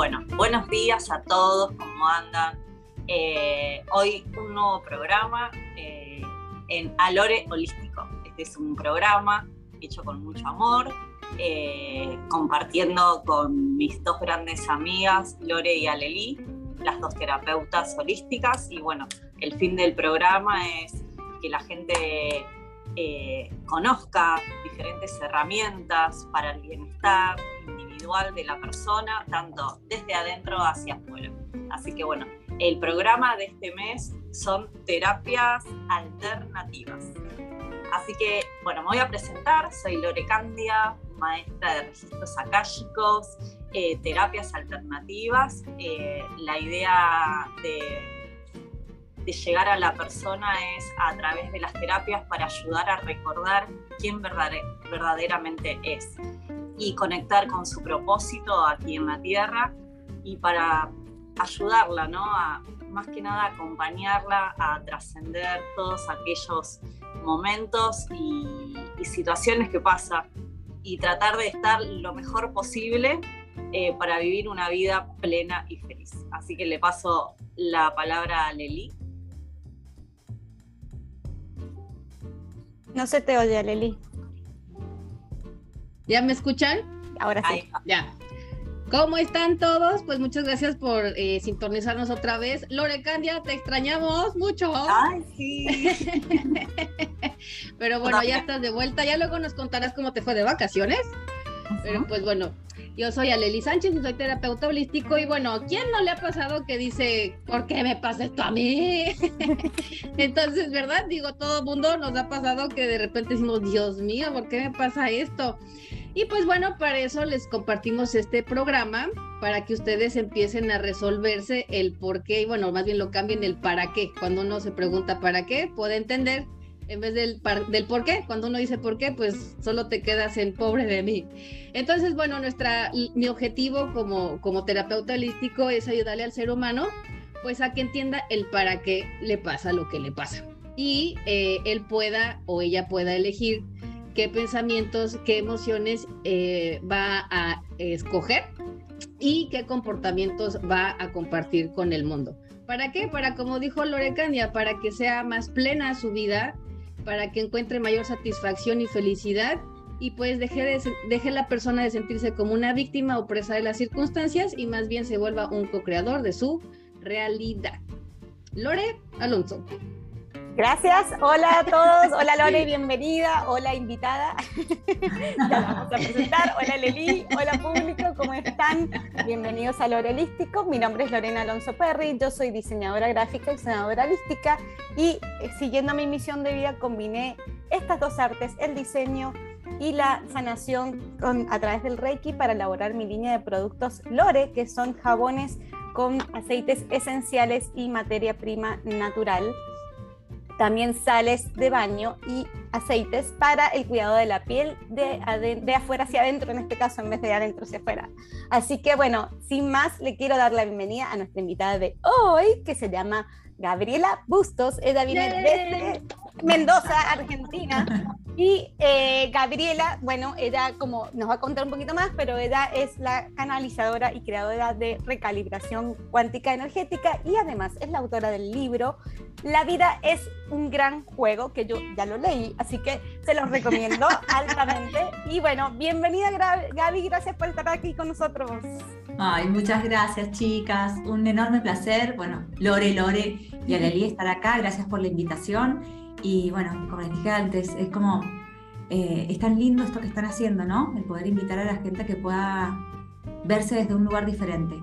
Bueno, buenos días a todos, ¿cómo andan? Eh, hoy un nuevo programa eh, en Alore Holístico. Este es un programa hecho con mucho amor, eh, compartiendo con mis dos grandes amigas, Lore y Aleli, las dos terapeutas holísticas. Y bueno, el fin del programa es que la gente conozca diferentes herramientas para el bienestar individual de la persona, tanto desde adentro hacia afuera. Así que bueno, el programa de este mes son terapias alternativas. Así que, bueno, me voy a presentar. Soy Lore Candia, maestra de registros akáshicos, eh, terapias alternativas. Eh, la idea de, de, llegar a la persona es a través de las terapias para ayudar a recordar quién verdaderamente es y conectar con su propósito aquí en la Tierra y para ayudarla, ¿no? A, más que nada acompañarla a trascender todos aquellos momentos y, situaciones que pasa y tratar de estar lo mejor posible eh, para vivir una vida plena y feliz. Así que le paso la palabra a Leli. No se te oye, Leli. ¿Ya me escuchan? Ahora sí. Ya. ¿Cómo están todos? Pues muchas gracias por eh, sintonizarnos otra vez. Lore Candia, te extrañamos mucho. Ay, sí. Pero bueno, ya estás de vuelta. Ya luego nos contarás cómo te fue de vacaciones. Pero pues bueno, yo soy Aleli Sánchez, soy terapeuta holístico y bueno, ¿quién no le ha pasado que dice, ¿por qué me pasa esto a mí? Entonces, ¿verdad? Digo, todo mundo nos ha pasado que de repente decimos, Dios mío, ¿por qué me pasa esto? Y pues bueno, para eso les compartimos este programa, para que ustedes empiecen a resolverse el por qué, y bueno, más bien lo cambien el para qué. Cuando uno se pregunta para qué, puede entender en vez del, por qué. Cuando uno dice por qué, pues solo te quedas en pobre de mí. Entonces, bueno, nuestra, mi objetivo como, como terapeuta holístico es ayudarle al ser humano, pues a que entienda el para qué le pasa lo que le pasa. Y eh, él pueda o ella pueda elegir qué pensamientos, qué emociones eh, va a escoger y qué comportamientos va a compartir con el mundo. ¿Para qué? Para, como dijo Lorecania, para que sea más plena su vida, para que encuentre mayor satisfacción y felicidad y pues deje, de, la persona de sentirse como una víctima o presa de las circunstancias y más bien se vuelva un co-creador de su realidad. Lore Alonso. Gracias, hola a todos, hola Lore, bienvenida, hola invitada, ya vamos a presentar, hola Leli, hola público, ¿cómo están? Bienvenidos a Lore Holístico, mi nombre es Lorena Alonso Perry, yo soy diseñadora gráfica y diseñadora holística. Y eh, siguiendo mi misión de vida combiné estas dos artes, el diseño y la sanación a través del Reiki para elaborar mi línea de productos Lore, que son jabones con aceites esenciales y materia prima natural también sales de baño y aceites para el cuidado de la piel de, afuera hacia adentro, en este caso, en vez de adentro hacia afuera. Así que bueno, sin más, le quiero dar la bienvenida a nuestra invitada de hoy, que se llama Gabriela Bustos. Ella viene desde Mendoza, Argentina. Y eh, Gabriela, bueno, ella como nos va a contar un poquito más, pero ella es la canalizadora y creadora de recalibración cuántica energética y además es la autora del libro La vida es un gran juego, que yo ya lo leí, así que se los recomiendo altamente. Y bueno, bienvenida Gaby, gracias por estar aquí con nosotros. Ay, muchas gracias chicas, un enorme placer. Bueno, Lore, Lore y Aleli estar acá, gracias por la invitación y bueno, como les dije antes, es como, eh, es tan lindo esto que están haciendo, ¿no? El poder invitar a la gente a que pueda verse desde un lugar diferente,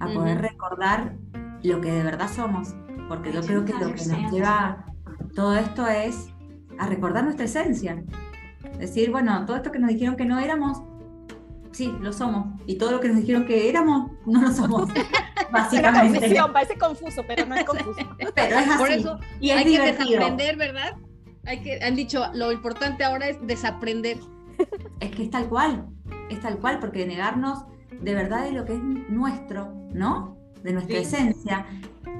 a poder recordar lo que de verdad somos, porque yo creo que lo que nos lleva todo esto es a recordar nuestra esencia. Decir, bueno, todo esto que nos dijeron que no éramos, sí, lo somos. Y todo lo que nos dijeron que éramos, no lo somos. Básicamente. parece confuso, pero no es confuso. pero es así. Por eso y hay que desaprender, ¿verdad? Hay que, han dicho, lo importante ahora es desaprender. Es que es tal cual, es tal cual, porque negarnos de verdad de lo que es nuestro, ¿no? De nuestra esencia,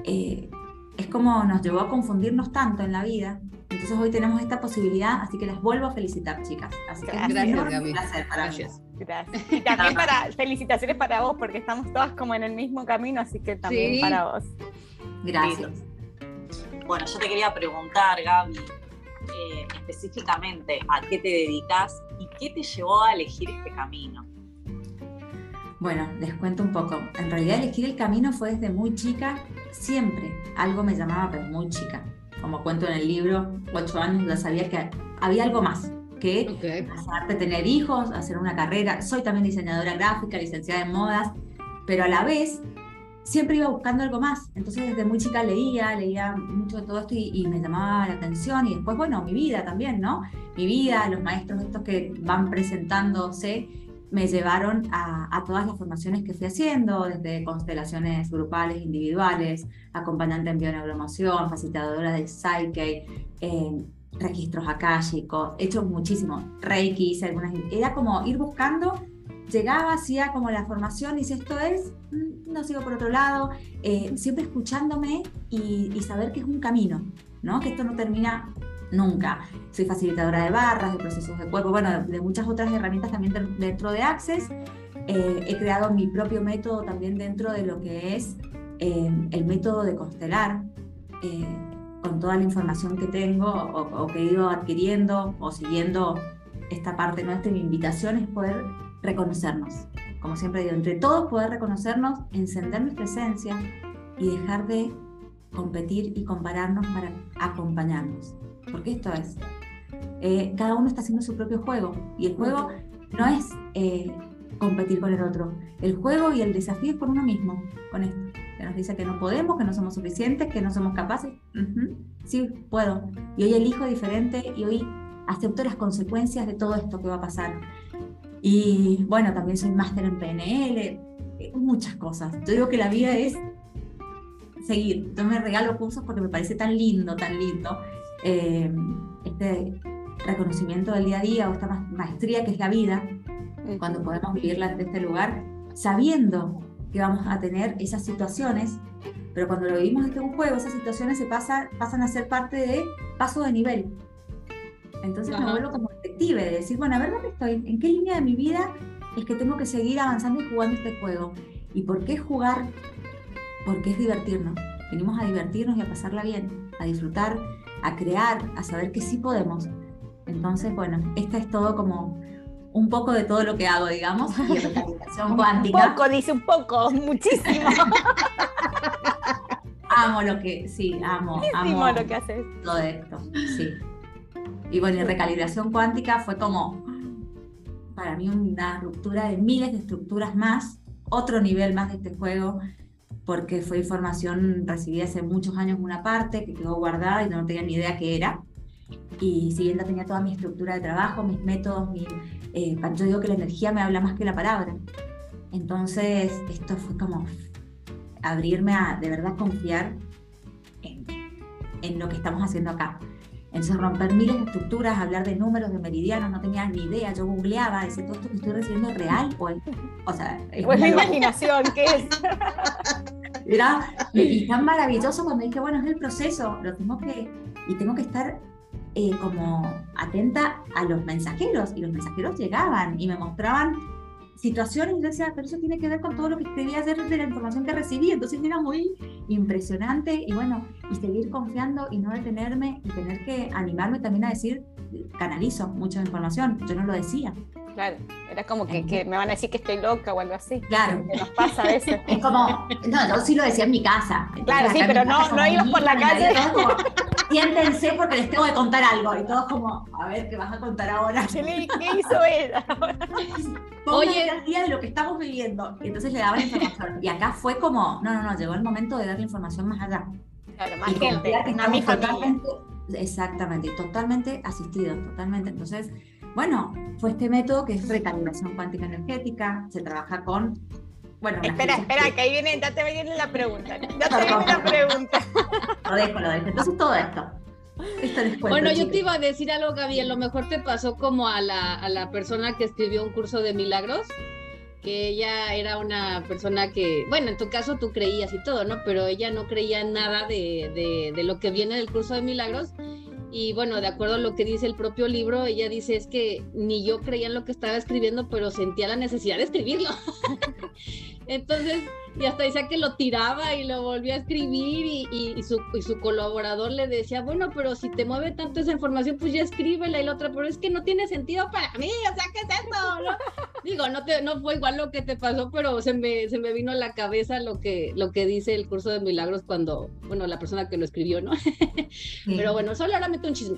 eh, es como nos llevó a confundirnos tanto en la vida Entonces hoy tenemos esta posibilidad, así que las vuelvo a felicitar, chicas. Así que Gracias, es un placer para mí. Gracias. Y también para, felicitaciones para vos, porque estamos todas como en el mismo camino, así que también Sí. para vos. Gracias. Bueno, yo te quería preguntar, Gaby, eh, específicamente a qué te dedicas y qué te llevó a elegir este camino. Bueno, les cuento un poco. En realidad elegir el camino fue desde muy chica, siempre algo me llamaba, pero muy chica. Como cuento en el libro, ocho años ya sabía que había algo más que Ok. casarte, tener hijos, hacer una carrera. Soy también diseñadora gráfica, licenciada en modas, pero a la vez siempre iba buscando algo más. Entonces desde muy chica leía, leía mucho de todo esto y, y me llamaba la atención. Y después, bueno, mi vida también, ¿no? Mi vida, los maestros estos que van presentándose, me llevaron a, a todas las formaciones que fui haciendo, desde constelaciones grupales, individuales, acompañante en bioneuromoción, facilitadora de Psyche, eh, registros akáshicos, he hecho muchísimo, Reiki, hice algunas, era como ir buscando, llegaba, hacía como la formación y si esto es, mm, no sigo por otro lado, eh, siempre escuchándome y, y saber que es un camino, ¿no? Que esto no termina nunca. Soy facilitadora de barras, de procesos de cuerpo, bueno, de, de muchas otras herramientas también de- dentro de Access. Eh, he creado mi propio método también dentro de lo que es eh, el método de constelar, eh, con toda la información que tengo o, que he ido adquiriendo o siguiendo esta parte nuestra. Mi invitación es poder reconocernos. Como siempre digo, entre todos poder reconocernos, encender nuestra esencia y dejar de competir y compararnos para acompañarnos. Porque esto es, eh, cada uno está haciendo su propio juego y el juego no es eh, competir con el otro. El juego y el desafío es con uno mismo, con esto. Que nos dice que no podemos, que no somos suficientes, que no somos capaces. Ujú, Sí, puedo. Y hoy elijo diferente y hoy acepto las consecuencias de todo esto que va a pasar. Y bueno, también soy máster en PNL, eh, muchas cosas. Yo digo que la vida es seguir. Yo me regalo cursos porque me parece tan lindo, tan lindo. eh, este reconocimiento del día a día o esta ma- maestría que es la vida, cuando podemos vivirla desde este lugar, sabiendo que vamos a tener esas situaciones, pero cuando lo vivimos desde un juego, esas situaciones se pasa, pasan a ser parte de paso de nivel. Entonces me Ajá. vuelvo como detective, de decir, bueno, a ver dónde estoy, en qué línea de mi vida es que tengo que seguir avanzando y jugando este juego. ¿Y por qué jugar? Porque es divertirnos. Venimos a divertirnos y a pasarla bien, a disfrutar, a crear, a saber que sí podemos. Entonces, bueno, esta es todo como un poco de todo lo que hago, digamos, y Un cuántica. poco, dice un poco, muchísimo. Amo lo que, sí, amo, muchísimo amo lo que haces. todo esto, sí. Y bueno, y recalibración cuántica fue como para mí una ruptura de miles de estructuras más, otro nivel más de este juego, porque fue información recibida hace muchos años en una parte que quedó guardada y no tenía ni idea qué era. Y si bien ya tenía toda mi estructura de trabajo, mis métodos, mi, eh, yo digo que la energía me habla más que la palabra. Entonces, esto fue como abrirme a de verdad confiar en, en lo que estamos haciendo acá. Entonces, romper miles de estructuras, hablar de números, de meridianos, no tenía ni idea. Yo googleaba, decía, ¿todo esto que estoy recibiendo es real? O, el- o sea, es Pues locura. imaginación, ¿qué es? Era y, y tan maravilloso cuando dije, bueno, es el proceso, lo tengo que, y tengo que estar eh, como atenta a los mensajeros, y los mensajeros llegaban y me mostraban situaciones, y yo decía, pero eso tiene que ver con todo lo que escribí ayer de la información que recibí, entonces era muy impresionante, y bueno, y seguir confiando y no detenerme, y tener que animarme también a decir, canalizo mucha información, yo no lo decía. Claro, era como que, que me van a decir que estoy loca o algo así. Claro. Que nos pasa a veces. Es como, no, yo sí lo decía en mi casa. Entonces, Claro, sí, pero no- no ibas por la calle. como, Siéntense porque les tengo que contar algo. Y todos como, a ver, ¿qué vas a contar ahora? ¿Qué hizo ella? Oye, al día de lo que estamos viviendo. Y entonces le daban información. Y acá fue como, no, no, no, llegó el momento de darle información más allá. Claro, más y gente, que mi familia. exactamente, totalmente asistidos, totalmente. Entonces, bueno, fue este método que es recalibración cuántica energética, se trabaja con, bueno, Espera, espera, que ahí viene, ya te viene la pregunta. Ya te viene la pregunta. Lo dejo, lo dejo. Entonces todo esto. Bueno, yo te iba a decir algo, Gaby, a lo mejor te pasó como a la, a la persona que escribió un curso de milagros, que ella era una persona que, bueno, en tu caso tú creías y todo, ¿no? Pero ella no creía nada de, de, de lo que viene del curso de milagros Y bueno, de acuerdo a lo que dice el propio libro, ella dice es que ni yo creía en lo que estaba escribiendo, pero sentía la necesidad de escribirlo. Entonces, y hasta decía que lo tiraba y lo volvía a escribir y, su, y, su, colaborador le decía, bueno, pero si te mueve tanto esa información, pues ya escríbela y la otra, pero es que no tiene sentido para mí, o sea, ¿qué es esto? Digo, no, te, no fue igual lo que te pasó, pero se me, se me vino a la cabeza lo que, lo que dice el curso de milagros cuando, bueno, la persona que lo escribió, ¿no? Pero bueno, solo ahora meto un chisme.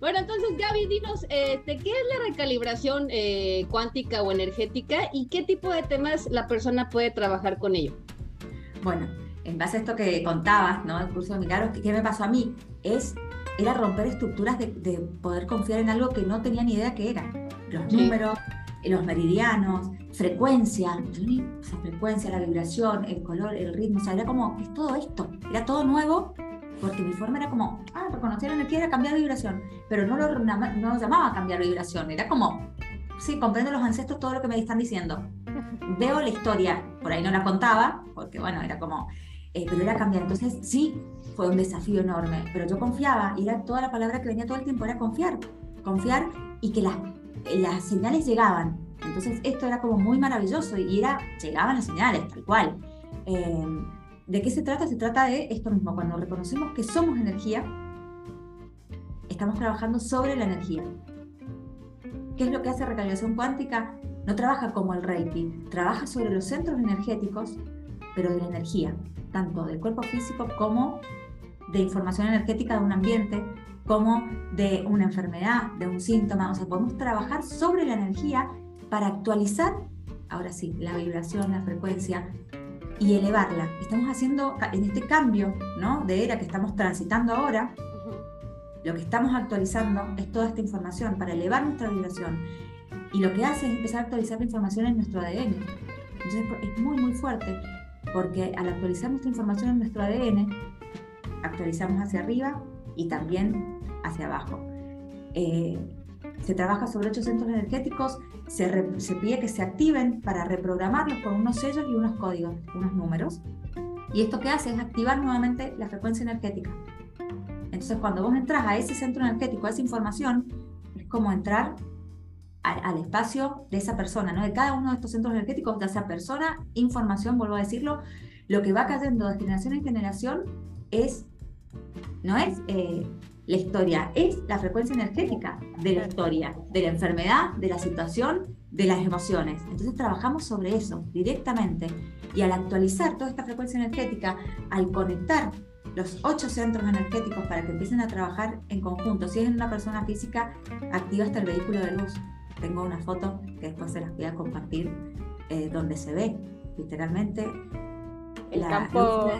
Bueno, entonces, Gaby, dinos, este, ¿qué es la recalibración eh, cuántica o energética y qué tipo de temas la persona puede trabajar con ello? Bueno, en base a esto que contabas, ¿no? El curso de milagros, ¿qué me pasó a mí? Es, era romper estructuras de, poder confiar en algo que no tenía ni idea que era. Los números, los meridianos, frecuencia, esa frecuencia, la vibración, el color, el ritmo, o sea, era como, es todo esto, era todo nuevo, porque mi forma era como, ah, reconocer energía era cambiar vibración, pero no lo, no lo llamaba cambiar vibración, era como, sí, comprendo los ancestros todo lo que me están diciendo, veo la historia, por ahí no la contaba, porque bueno, era como, eh, pero era cambiar. Entonces sí, fue un desafío enorme, pero yo confiaba y era toda la palabra que venía todo el tiempo, era confiar, confiar y que las, las señales llegaban. Entonces esto era como muy maravilloso y era, llegaban las señales, tal cual. Em, ¿De qué se trata? Se trata de esto mismo, cuando reconocemos que somos energía, estamos trabajando sobre la energía. ¿Qué es lo que hace recalibración cuántica? No trabaja como el Reiki, trabaja sobre los centros energéticos, pero de la energía, tanto del cuerpo físico como de información energética de un ambiente, como de una enfermedad, de un síntoma. O sea, podemos trabajar sobre la energía para actualizar, ahora sí, la vibración, la frecuencia y elevarla. Estamos haciendo en este cambio ¿no? de era que estamos transitando ahora, lo que estamos actualizando es toda esta información para elevar nuestra vibración y lo que hace es empezar a actualizar la información en nuestro ADN. Entonces es muy, muy fuerte, porque al actualizar nuestra información en nuestro ADN, actualizamos hacia arriba y también hacia abajo. Eh, se trabaja sobre ocho centros energéticos, se, se, pide que se activen para reprogramarlos con unos sellos y unos códigos, unos números. Y esto que hace es activar nuevamente la frecuencia energética. Entonces, cuando vos entras a ese centro energético, a esa información, es como entrar al, espacio de esa persona, ¿no? De cada uno de estos centros energéticos, de esa persona, información, vuelvo a decirlo, lo que va cayendo de generación en generación es, no es eh, la historia, es la frecuencia energética de la historia, de la enfermedad, de la situación, de las emociones. Entonces trabajamos sobre eso directamente y al actualizar toda esta frecuencia energética, al conectar los ocho centros energéticos para que empiecen a trabajar en conjunto. Si es una persona física, activa hasta el vehículo de luz tengo una foto que después se las voy a compartir, eh, donde se ve literalmente el campo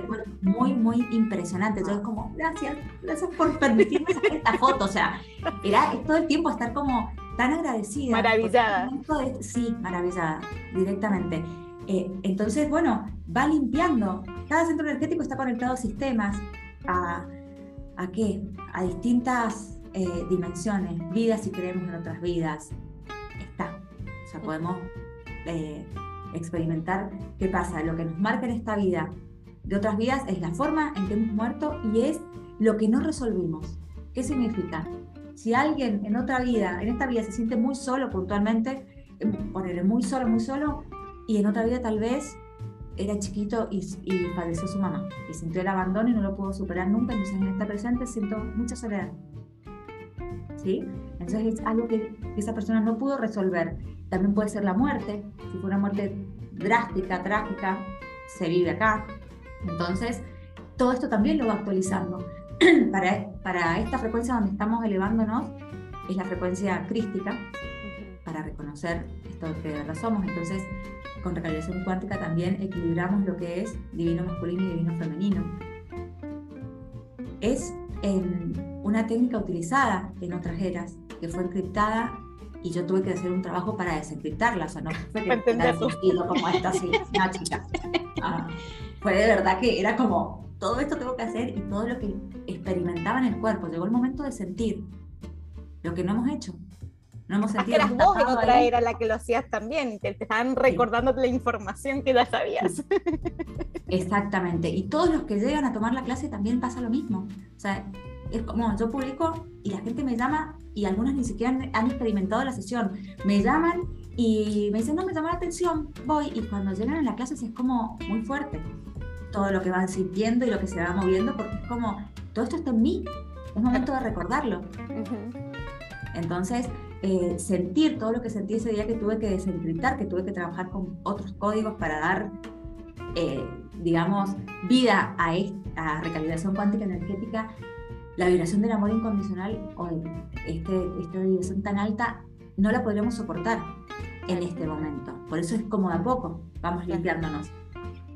muy, muy impresionante. Entonces, como, gracias, gracias por permitirme sacar esta foto. O sea, era todo el tiempo estar como tan agradecida. Maravillada. sí, maravillada, directamente. Eh, entonces, bueno, va limpiando. Cada centro energético está conectado a sistemas, a, ¿a qué? A distintas eh, dimensiones, vidas si creemos en otras vidas, o sea, podemos eh, experimentar qué pasa. Lo que nos marca en esta vida de otras vidas es la forma en que hemos muerto y es lo que no resolvimos. ¿Qué significa? Si alguien en otra vida, en esta vida se siente muy solo puntualmente, em, ponerle muy solo, muy solo, y en otra vida tal vez era chiquito y, y falleció su mamá y sintió el abandono y no lo pudo superar nunca, entonces en esta presente siento mucha soledad. ¿Sí? Entonces es algo que esa persona no pudo resolver también puede ser la muerte, si fue una muerte drástica, trágica, se vive acá. Entonces, todo esto también lo va actualizando. para, para esta frecuencia donde estamos elevándonos, es la frecuencia crística, para reconocer esto que de verdad somos. Entonces, con recalibración cuántica también equilibramos lo que es divino masculino y divino femenino. Es una técnica utilizada en otras eras, que fue encriptada y yo tuve que hacer un trabajo para desencriptarla, o sea, no fue que como esta así, una chica. Ah, fue de verdad que era como, todo esto tengo que hacer y todo lo que experimentaba en el cuerpo, llegó el momento de sentir lo que no hemos hecho. No hemos sentido. Eras vos en otra era la que lo hacías también, y te, estaban recordando la información que ya sabías. Exactamente, y todos los que llegan a tomar la clase también pasa lo mismo. O sea, es como yo publico y la gente me llama y algunas ni siquiera han, han experimentado la sesión. Me llaman y me dicen, no, me llama la atención, voy. Y cuando llegan a la clase es como muy fuerte todo lo que van sintiendo y lo que se va moviendo, porque es como, todo esto está en mí, es momento de recordarlo. Entonces, eh, sentir todo lo que sentí ese día que tuve que desencriptar, que tuve que trabajar con otros códigos para dar, eh, digamos, vida a esta recalibración cuántica energética, la vibración del amor incondicional o este, esta vibración tan alta, no la podríamos soportar en este momento. Por eso es como de a poco vamos limpiándonos.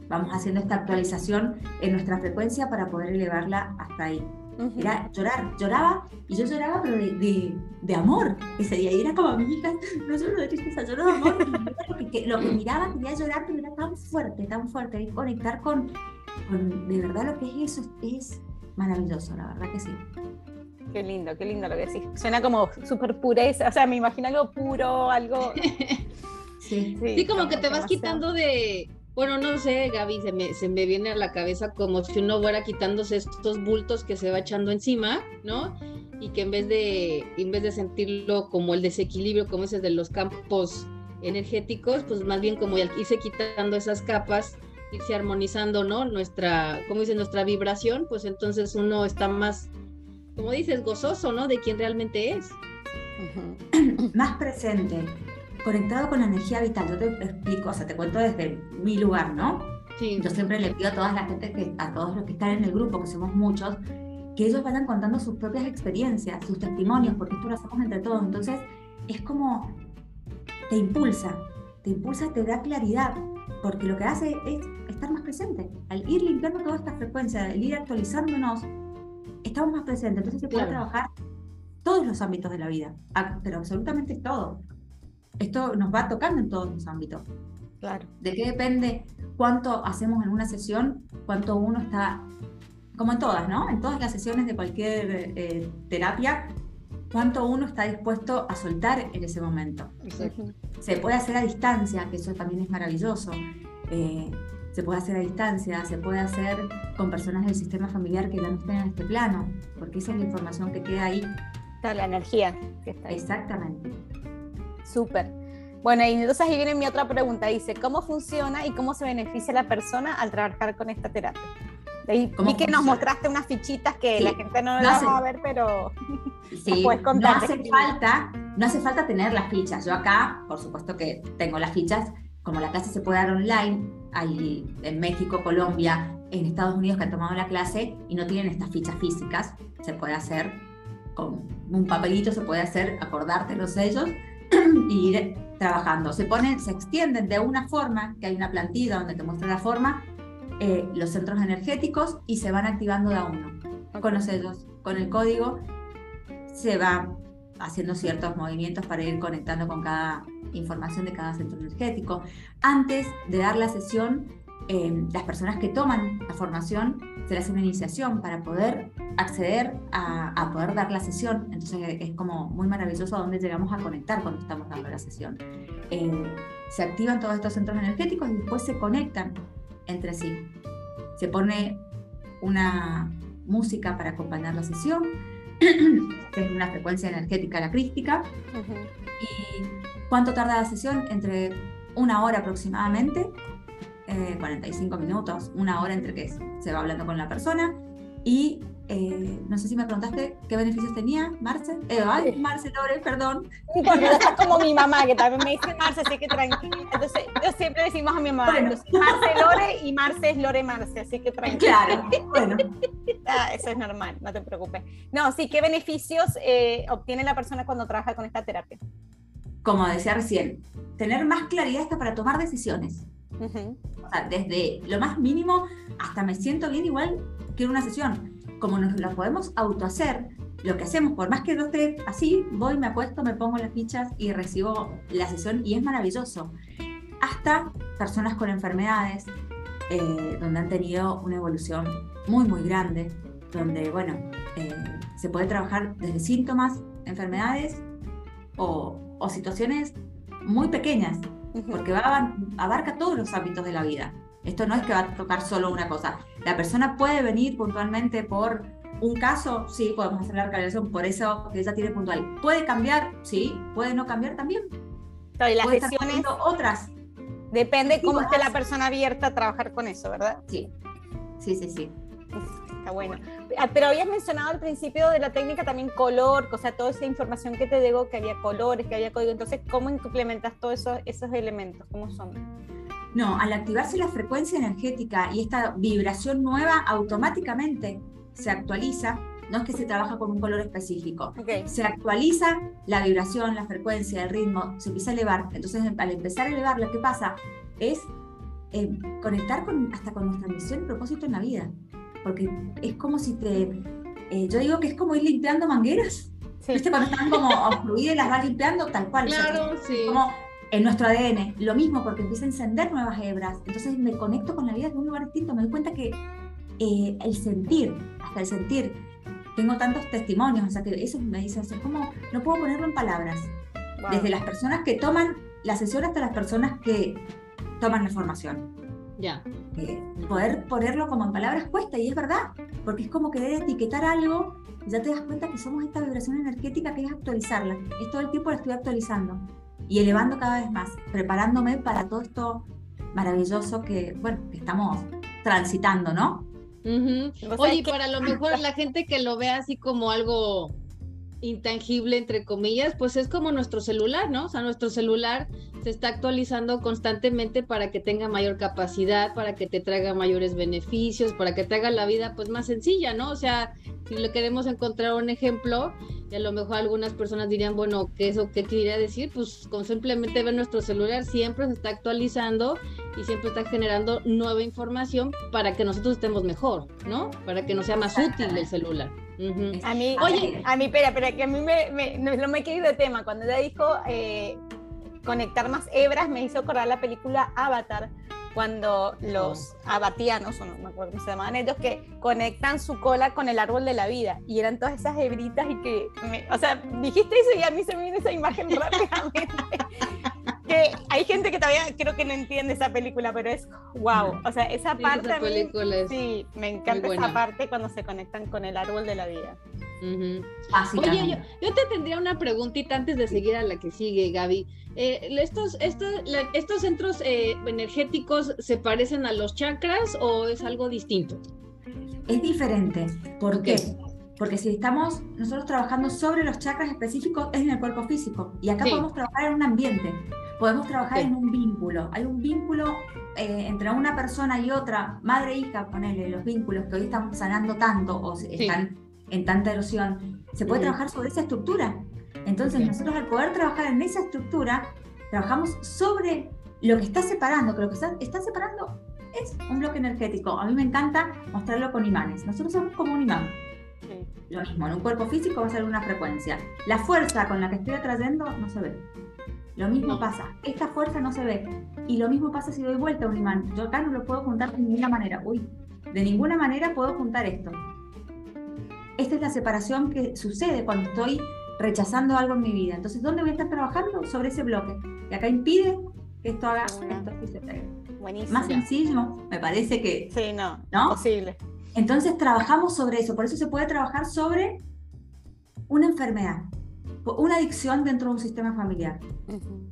Vamos haciendo esta actualización en nuestra frecuencia para poder elevarla hasta ahí. Era llorar, lloraba y yo lloraba pero de, de, amor ese día. Y era como mi hija, no lloro de tristeza, lloro de amor. lo, que, lo que miraba quería llorar, pero era tan fuerte, tan fuerte. Y conectar con, con de verdad lo que es eso es maravilloso, la verdad que sí. Qué lindo, qué lindo lo que decís. Suena como súper pureza, o sea, me imagino algo puro, algo... sí, sí, sí como que te vas quitando de, bueno, no sé, Gaby, se me, se me viene a la cabeza como si uno fuera quitándose estos bultos que se va echando encima, ¿no? Y que en vez de, en vez de sentirlo como el desequilibrio, como ese de los campos energéticos, pues más bien como irse quitando esas capas, irse armonizando, ¿no? Nuestra, como dice, nuestra vibración, pues entonces uno está más como dices, gozoso, ¿no? De quien realmente es. Más presente, conectado con la energía vital. Yo te explico, o sea, te cuento desde mi lugar, ¿no? Sí. Yo siempre le pido a toda la gente, que, a todos los que están en el grupo, que somos muchos, que ellos vayan contando sus propias experiencias, sus testimonios, porque esto lo hacemos entre todos. Entonces, es como, te impulsa, te impulsa, te da claridad, porque lo que hace es estar más presente. Al ir limpiando toda esta frecuencia, al ir actualizándonos, estamos más presentes, entonces se puede trabajar todos los ámbitos de la vida, pero absolutamente todo. Esto nos va tocando en todos los ámbitos. Claro. ¿De qué depende cuánto hacemos en una sesión? Cuánto uno está, como en todas, ¿no? En todas las sesiones de cualquier eh, terapia, cuánto uno está dispuesto a soltar en ese momento. Se puede hacer a distancia, que eso también es maravilloso. Eh, se puede hacer a distancia, se puede hacer con personas del sistema familiar que ya no estén en este plano, porque esa es la información que queda ahí. Está la energía que está ahí. Exactamente. Súper. Bueno, y entonces ahí viene mi otra pregunta. Dice, ¿cómo funciona y cómo se beneficia la persona al trabajar con esta terapia? Ahí vi que nos mostraste unas fichitas que la gente no, las va a ver, pero sí, puedes contar. No hace, falta, no hace falta tener las fichas. Yo acá, por supuesto que tengo las fichas, como la clase se puede dar online, hay en México, Colombia, en Estados Unidos que han tomado la clase y no tienen estas fichas físicas, se puede hacer con un papelito, se puede hacer, acordarte los sellos y ir trabajando. Se ponen, se extienden de una forma, que hay una plantilla donde te muestra la forma, eh, los centros energéticos y se van activando de a uno. Con los sellos, con el código, se va haciendo ciertos movimientos para ir conectando con cada información de cada centro energético. Antes de dar la sesión, eh, las personas que toman la formación se les hace una iniciación para poder acceder a, poder dar la sesión. Entonces es como muy maravilloso a dónde llegamos a conectar cuando estamos dando la sesión. Eh, se activan todos estos centros energéticos y después se conectan entre sí. Se pone una música para acompañar la sesión, que es una frecuencia energética la crística. ¿Y cuánto tarda la sesión? Entre una hora aproximadamente, 45 eh, minutos, una hora entre que se va hablando con la persona y eh, no sé si me preguntaste qué beneficios tenía, Marce. Eh, ay, Marce Lore, perdón. Porque estás como mi mamá, que también me dice Marce, así que tranquila. Entonces, yo siempre decimos a mi mamá, Marce Lore y Marce es Lore Marce, así que tranquila. Claro, bueno. Ah, eso es normal, no te preocupes. No, sí, ¿qué beneficios eh, obtiene la persona cuando trabaja con esta terapia? Como decía recién, tener más claridad hasta para tomar decisiones. O sea, desde lo más mínimo hasta me siento bien igual que en una sesión como nos la podemos autohacer, lo que hacemos, por más que no esté así, voy, me acuesto, me pongo las fichas y recibo la sesión y es maravilloso. Hasta personas con enfermedades, eh, donde han tenido una evolución muy, muy grande, donde, bueno, eh, se puede trabajar desde síntomas, enfermedades o, o situaciones muy pequeñas, porque va, abarca todos los ámbitos de la vida. Esto no es que va a tocar solo una cosa. La persona puede venir puntualmente por un caso, sí, podemos hacer la recalibración, por eso que ella tiene puntual. ¿Puede cambiar? Sí, puede no cambiar también. y las puede sesiones otras. depende cómo esté la persona abierta a trabajar con eso, ¿verdad? Sí, sí, sí, sí. Está bueno. Ah, Pero habías mencionado al principio de la técnica también color, o sea, toda esa información que te digo, que había colores, que había código. Entonces, ¿cómo implementas todos esos, esos elementos? ¿Cómo son? No, al activarse la frecuencia energética y esta vibración nueva, automáticamente se actualiza. No es que se trabaja con un color específico. Ok. Se actualiza la vibración, la frecuencia, el ritmo, se empieza a elevar. Entonces, al empezar a elevar, lo que pasa es eh, conectar con, hasta con nuestra misión y propósito en la vida. Porque es como si te. eh, yo digo que es como ir limpiando mangueras. Sí. ¿Viste? Cuando están como obstruidas las vas limpiando, tal cual. o sea, Claro, sí. como en nuestro ADN, lo mismo porque empieza a encender nuevas hebras, entonces me conecto con la vida de un lugar distinto, me doy cuenta que eh, el sentir, hasta el sentir, tengo tantos testimonios, o sea que eso me dice, o sea, como no puedo ponerlo en palabras, Wow. desde las personas que toman la sesión hasta las personas que toman la formación. Ya. Eh, poder ponerlo como en palabras cuesta y es verdad, porque es como querer etiquetar algo y ya te das cuenta que somos esta vibración energética que es actualizarla. Es todo el tiempo la estoy actualizando y elevando cada vez más, preparándome para todo esto maravilloso que, bueno, que estamos transitando, ¿no? Sabés Oye, y que- para lo mejor la gente que lo vea así como algo intangible, entre comillas, pues es como nuestro celular, ¿no? O sea, nuestro celular se está actualizando constantemente para que tenga mayor capacidad, para que te traiga mayores beneficios, para que te haga la vida pues más sencilla, ¿no? O sea, si le queremos encontrar un ejemplo, y a lo mejor algunas personas dirían, bueno, ¿qué eso qué quería decir? Pues con simplemente ver nuestro celular siempre se está actualizando y siempre está generando nueva información para que nosotros estemos mejor, ¿no? Para que nos sea más útil el celular. A mí, Oye. a mí, espera, espera, que a mí me, me- no, me quiero ir de tema. Cuando ella dijo eh, conectar más hebras, me hizo acordar la película Avatar, cuando los abatianos, o no me acuerdo cómo se llamaban ellos, que conectan su cola con el árbol de la vida. Y eran todas esas hebritas y que, me- o sea, dijiste eso y a mí se me viene esa imagen rápidamente. Que hay gente que todavía creo que no entiende esa película, pero es wow. O sea, esa Sí, parte esa a mí- película es- sí, me encanta esa parte cuando se conectan con el árbol de la vida. Oye, yo, yo te tendría una preguntita antes de seguir a la que sigue, Gaby. Eh, estos, estos, la- ¿Estos centros eh, energéticos se parecen a los chakras o es algo distinto? Es diferente. ¿Por qué? Porque si estamos nosotros trabajando sobre los chakras específicos es en el cuerpo físico y acá Sí. podemos trabajar en un ambiente, podemos trabajar Ok. en un vínculo. Hay un vínculo eh, entre una persona y otra, madre e hija, ponele los vínculos que hoy están sanando tanto o Sí. están en tanta erosión. Se puede trabajar sobre esa estructura. Entonces nosotros al poder trabajar en esa estructura, trabajamos sobre lo que está separando, que lo que está, está separando es un bloque energético. A mí me encanta mostrarlo con imanes. Nosotros somos como un imán. Sí. Lo mismo, en un cuerpo físico va a ser una frecuencia. La fuerza con la que estoy atrayendo no se ve. Lo mismo pasa. Esta fuerza no se ve. Y lo mismo pasa si doy vuelta a un imán. Yo acá no lo puedo juntar de ninguna manera. Uy, de ninguna manera puedo juntar esto. Esta es la separación que sucede cuando estoy rechazando algo en mi vida. Entonces, ¿dónde voy a estar trabajando? Sobre ese bloque. Y acá impide que esto haga esto y se pegue. Buenísimo. Más sencillo, me parece que Sí, no, ¿No? posible. Entonces trabajamos sobre eso, por eso se puede trabajar sobre una enfermedad, una adicción dentro de un sistema familiar.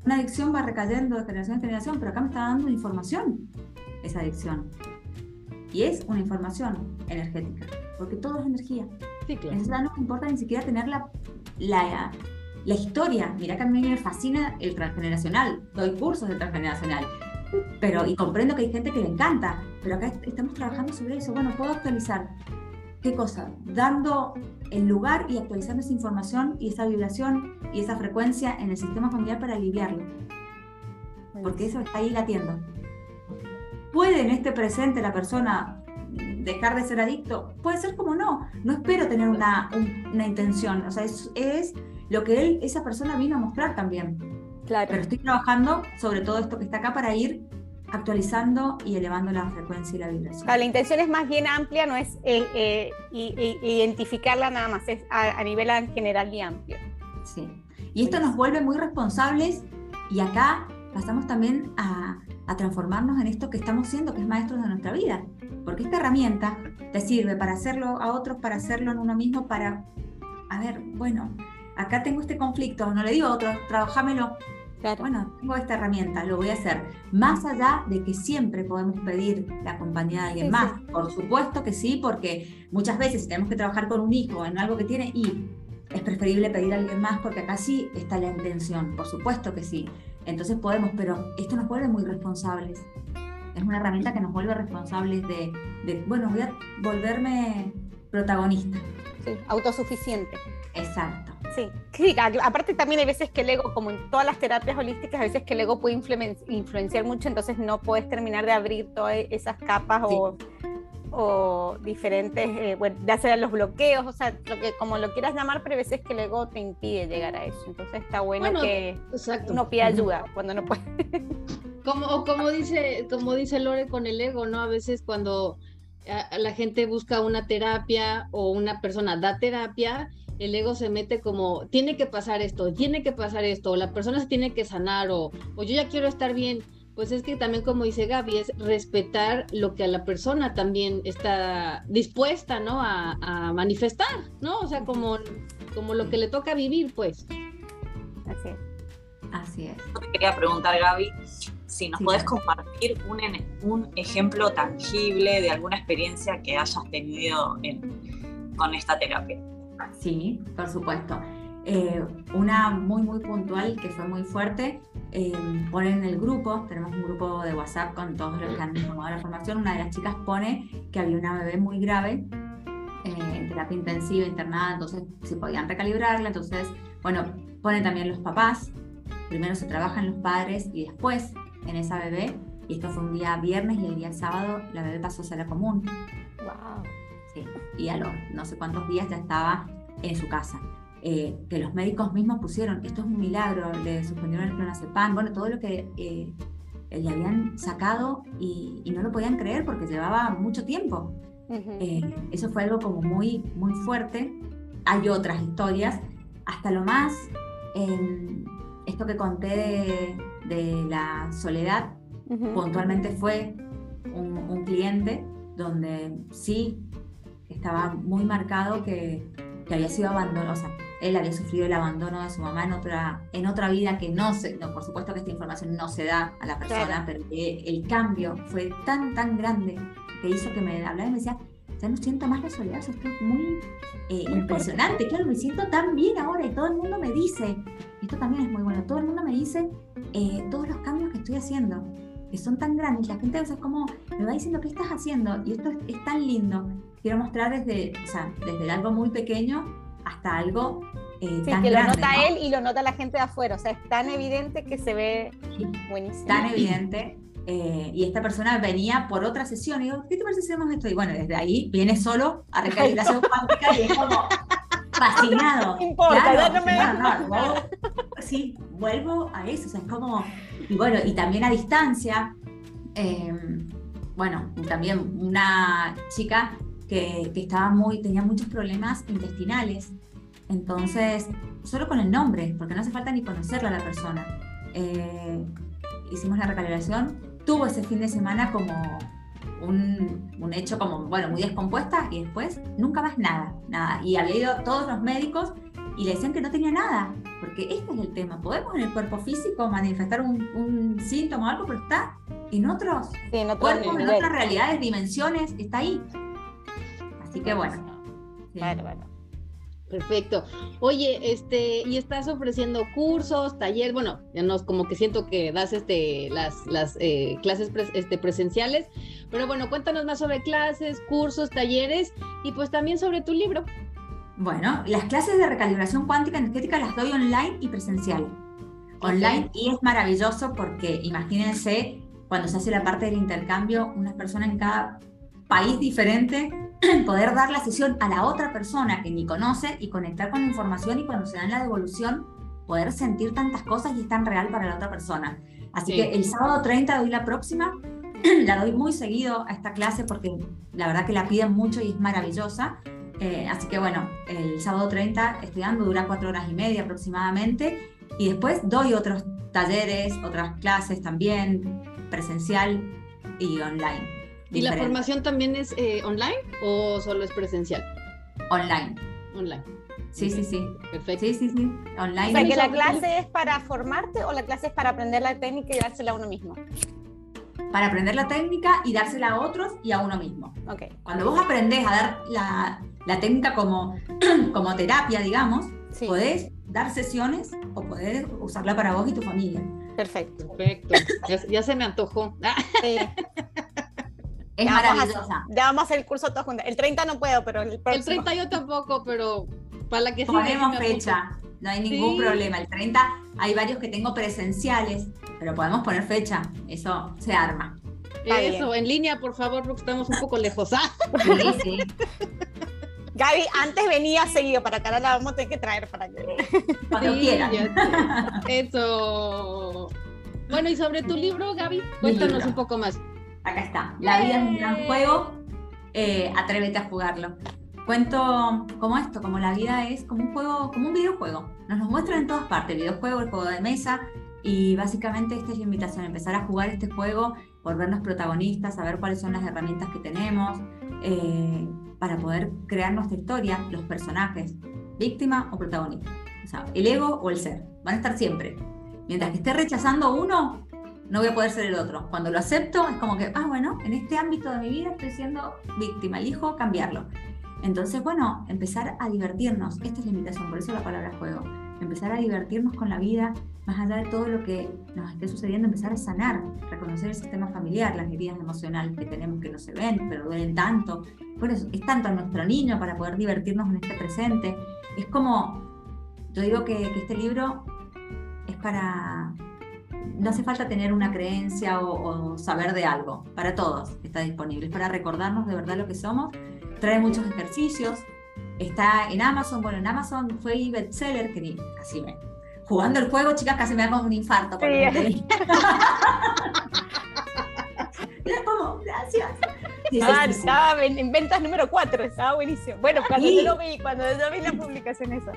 Una adicción va recayendo de generación en generación, pero acá me está dando información esa adicción. Y es una información energética, porque todo es energía. Sí, claro. Entonces no me importa ni siquiera tener la, la, la historia. Mirá que a mí me fascina el transgeneracional, doy cursos de transgeneracional. Pero, y comprendo que hay gente que le encanta, pero acá est- estamos trabajando sobre eso. Bueno, puedo actualizar. ¿Qué cosa? Dando el lugar y actualizando esa información y esa vibración y esa frecuencia en el sistema familiar para aliviarlo, porque eso está ahí latiendo. ¿Puede en este presente la persona dejar de ser adicto? Puede ser como no. No espero tener una, un- una intención. O sea, es, es lo que él, esa persona vino a mostrar también. Claro. Pero estoy trabajando sobre todo esto que está acá para ir actualizando y elevando la frecuencia y la vibración. Claro, la intención es más bien amplia, no es eh, eh, identificarla nada más, es a, a nivel general y amplio. Sí. Y esto nos vuelve muy responsables y acá pasamos también a, a transformarnos en esto que estamos siendo, que es maestros de nuestra vida. Porque esta herramienta te sirve para hacerlo a otros, para hacerlo en uno mismo, para, a ver, bueno, acá tengo este conflicto, no le digo a otros, trabajámelo. Bueno, tengo esta herramienta, lo voy a hacer. Más allá de que siempre podemos pedir la compañía de alguien más. Por supuesto que sí, porque muchas veces tenemos que trabajar con un hijo en algo que tiene y es preferible pedir a alguien más porque acá sí está la intención, por supuesto que sí. Entonces podemos, pero esto nos vuelve muy responsables. Es una herramienta que nos vuelve responsables de, de bueno, voy a volverme protagonista. Sí, autosuficiente. Exacto. Sí, sí, aparte también hay veces que el ego, como en todas las terapias holísticas, a veces que el ego puede influenciar mucho, entonces no puedes terminar de abrir todas esas capas o, o, diferentes, eh, bueno, ya sean los bloqueos, o sea, lo que, como lo quieras llamar, pero hay veces que el ego te impide llegar a eso. Entonces está bueno, que uno pida ayuda cuando no puede. Como, como, dice, como dice Lore con el ego, ¿no? A veces cuando la gente busca una terapia o una persona da terapia, el ego se mete como, tiene que pasar esto, tiene que pasar esto, o la persona se tiene que sanar, o, o yo ya quiero estar bien. Pues es que también, como dice Gaby, es respetar lo que a la persona también está dispuesta, ¿no? A, manifestar, ¿no? O sea, como, como lo que le toca vivir, pues. Así es. Así es. Te quería preguntar, Gaby, si nos puedes compartir un, un ejemplo tangible de alguna experiencia que hayas tenido con esta terapia. Sí, por supuesto. Eh, una muy, muy puntual que fue muy fuerte, eh, en el grupo, tenemos un grupo de WhatsApp con todos los que han tomado la formación, una de las chicas pone que había una bebé muy grave eh, en terapia intensiva, internada, entonces si podían recalibrarla, entonces, bueno, ponen también los papás, primero se trabajan los padres y después en esa bebé, y esto fue un día viernes y el día sábado la bebé pasó a ser común. Wow. Y a los no sé cuántos días ya estaba en su casa. Eh, que los médicos mismos pusieron, esto es un milagro, le suspendieron el clonazepam, bueno, todo lo que eh, le habían sacado y, no lo podían creer porque llevaba mucho tiempo. Eh, eso fue algo como muy, muy fuerte. Hay otras historias, hasta lo más, esto que conté de, la soledad, puntualmente fue un, un cliente donde sí estaba muy marcado que que había sido abandonado, o sea, él había sufrido el abandono de su mamá en otra, en otra vida que no se, no, por supuesto que esta información no se da a la persona, pero que el cambio fue tan, tan grande que hizo que me hablaba y me decía, ya no siento más la soledad, esto es muy eh, impresionante, claro, me siento tan bien ahora y todo el mundo me dice, esto también es muy bueno, todo el mundo me dice eh, todos los cambios que estoy haciendo, que son tan grandes, la gente a veces como me va diciendo, ¿qué estás haciendo? Y esto es, tan lindo. Quiero mostrar desde, o sea, desde algo muy pequeño hasta algo eh, sí, que lo nota él y lo nota la gente de afuera. O sea, es tan evidente que se ve buenísimo. Tan evidente. Eh, y esta persona venía por otra sesión y digo, ¿qué te parece si hacemos esto? Y bueno, desde ahí viene solo a recalibración cuántica y es como fascinado. No importa, no me... no, sí, vuelvo a eso. O sea, es como y bueno, y también a distancia, em, bueno, también una chica que, estaba muy, tenía muchos problemas intestinales. Entonces, solo con el nombre, porque no hace falta ni conocerla a la persona. Eh, hicimos la recalibración, tuvo ese fin de semana como un, un, hecho como, bueno, muy descompuesta y después nunca más nada, nada. Y había ido todos los médicos y le decían que no tenía nada, porque este es el tema. Podemos en el cuerpo físico manifestar un, síntoma o algo, pero está en otros en cuerpos, en otras realidades, dimensiones, está ahí. Así que bueno. Bueno, bueno. Perfecto. Oye, este, y estás ofreciendo cursos, talleres, bueno, ya no como que siento que das este las, las eh, clases este, presenciales, pero bueno, cuéntanos más sobre clases, cursos, talleres y pues también sobre tu libro. Bueno, las clases de recalibración cuántica energética las doy online y presencial. Online y es maravilloso porque imagínense cuando se hace la parte del intercambio, una persona en cada país diferente, poder dar la sesión a la otra persona que ni conoce y conectar con la información y cuando se dan la devolución, poder sentir tantas cosas y es tan real para la otra persona. Así que el sábado 30 doy la próxima, la doy muy seguido a esta clase porque la verdad que la piden mucho y es maravillosa. Eh, así que bueno, el sábado 30 estudiando, dura cuatro horas y media aproximadamente. Y después doy otros talleres, otras clases también, presencial y online. ¿Y la formación también es eh, online o solo es presencial? Online. Online. Sí, sí, sí. Perfecto. Sí, sí, sí. Online. O sea, que la clase es para formarte o la clase es para aprender la técnica y dársela a uno mismo. Para aprender la técnica y dársela a otros y a uno mismo. Ok. Cuando vos aprendés a dar la, la técnica como, como terapia, digamos, Sí. podés dar sesiones o podés usarla para vos y tu familia. Perfecto. Perfecto. Ya, ya se me antojó. Sí. Es Ya vamos a- maravillosa. Ya vamos a hacer el curso todos juntos. El 30 no puedo, pero el El próximo. 30 yo tampoco, pero para la que sí Ponemos apunto. fecha, no hay ningún Sí. problema. El 30 hay varios que tengo presenciales, pero podemos poner fecha, eso se arma. Está Eso, en línea, por favor, porque estamos un poco lejos. Ah, Sí, sí. Gaby, antes venía seguido para acá, ahora la vamos a tener que traer para que. Cuando sí, quieran. Eso. Bueno, y sobre tu libro, Gaby, cuéntanos libro. un poco más. Acá está. La vida es un gran juego. eh, atrévete a jugarlo. Cuento como esto, como la vida es como un juego, como un videojuego. Nos lo muestran en todas partes, el videojuego, el juego de mesa. Y básicamente esta es la invitación, empezar a jugar este juego, volvernos protagonistas, saber cuáles son las herramientas que tenemos eh, para poder crear nuestra historia, los personajes, víctima o protagonista. O sea, el ego o el ser, van a estar siempre. Mientras que esté rechazando uno, no voy a poder ser el otro. Cuando lo acepto, es como que, ah, bueno, en este ámbito de mi vida estoy siendo víctima, elijo cambiarlo. Entonces, bueno, empezar a divertirnos. Esta es la invitación, por eso la palabra juego. Empezar a divertirnos con la vida, más allá de todo lo que nos esté sucediendo, empezar a sanar, reconocer el sistema familiar, las heridas emocionales que tenemos que no se ven, pero duelen tanto. Por eso, es tanto nuestro niño para poder divertirnos en este presente. Es como, yo digo que, que este libro es para no hace falta tener una creencia o, o saber de algo. Para todos está disponible. Es para recordarnos de verdad lo que somos. Trae muchos ejercicios. Está en Amazon. Bueno, en Amazon fue bestseller, que ni casi me. Jugando el juego, chicas, casi me da como un infarto. cuando Sí. como, gracias. Ah, estaba en, en ventas número 4, estaba buenísimo. Bueno, cuando Sí. yo lo vi, cuando yo vi la publicación esa.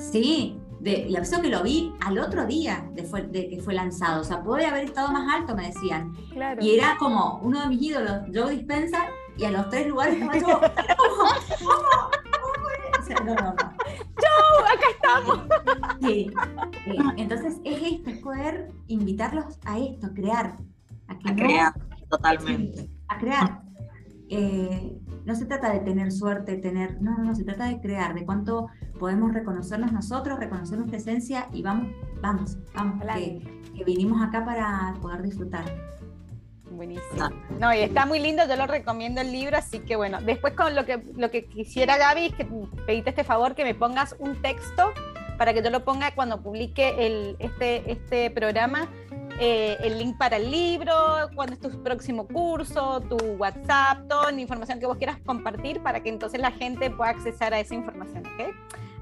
Sí, de, y aviso que lo vi al otro día de, fue- de que fue lanzado. O sea, puede haber estado más alto, me decían. Claro. Y era como uno de mis ídolos, Joe Dispenza, y a los tres lugares estaba yo. No, no, no. ¡Oh, acá estamos! Sí. Eh, entonces es esto, es poder invitarlos a esto, a crear. A, que A no- crear, totalmente. Sí, a crear. Eh, no se trata de tener suerte, tener. No, no, no, se trata de crear, de cuánto podemos reconocernos nosotros, reconocer nuestra esencia y vamos, vamos, vamos, Claro. que, que vinimos acá para poder disfrutar. Buenísimo. No, y está muy lindo, yo lo recomiendo el libro, así que bueno, después con lo que, lo que quisiera Gaby es que pedite este favor que me pongas un texto para que yo lo ponga cuando publique el, este, este programa, eh, el link para el libro, cuándo es tu próximo curso, tu WhatsApp, toda la información que vos quieras compartir para que entonces la gente pueda accesar a esa información, ¿ok?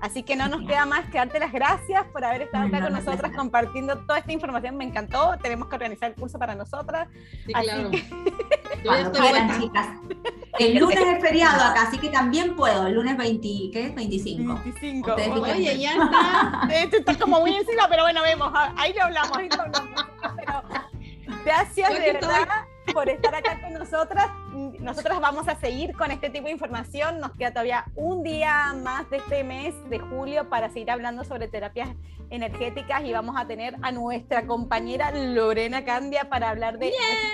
Así que no nos queda más que darte las gracias por haber estado acá con no, nosotras gracias. compartiendo toda esta información, me encantó, tenemos que organizar el curso para nosotras. Sí, Así claro. que- Yo ya Cuando estoy quieran, buena. chicas. El lunes es feriado acá, así que también puedo. El lunes 20, ¿qué es? 25. 25. Ustedes Oye, ya está. Esto está como muy encima, pero bueno, vemos. ah, Ahí lo hablamos, ahí lo hablamos. Pero gracias de estoy. Por estar acá con nosotras. Nosotras vamos a seguir con este tipo de información. Nos queda todavía un día más de este mes de julio para seguir hablando sobre terapias energéticas y vamos a tener a nuestra compañera Lorena Candia para hablar de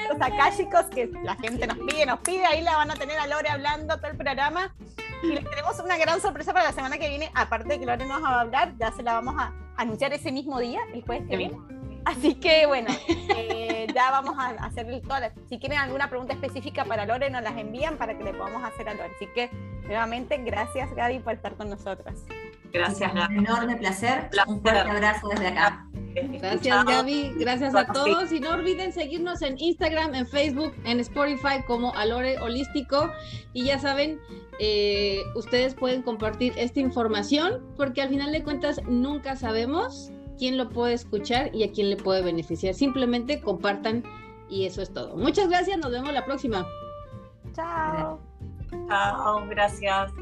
los akáshicos que la gente nos pide, nos pide. Ahí la van a tener a Lore hablando todo el programa. Y les tenemos una gran sorpresa para la semana que viene. Aparte de que Lore nos va a hablar, ya se la vamos a anunciar ese mismo día, el jueves que viene. Así que bueno, eh, ya vamos a hacerle todas. Si quieren alguna pregunta específica para Lore, nos las envían para que le podamos hacer a Lore. Así que nuevamente, gracias Gaby por estar con nosotras. Gracias, Chicas, Un enorme placer. Un Placer. fuerte abrazo desde acá. Gracias Gaby, gracias a todos y no olviden seguirnos en Instagram, en Facebook, en Spotify como Alore Holístico y ya saben, eh, ustedes pueden compartir esta información porque al final de cuentas nunca sabemos quién lo puede escuchar y a quién le puede beneficiar. Simplemente compartan y eso es todo. Muchas gracias, nos vemos la próxima. Chao. Chao, gracias.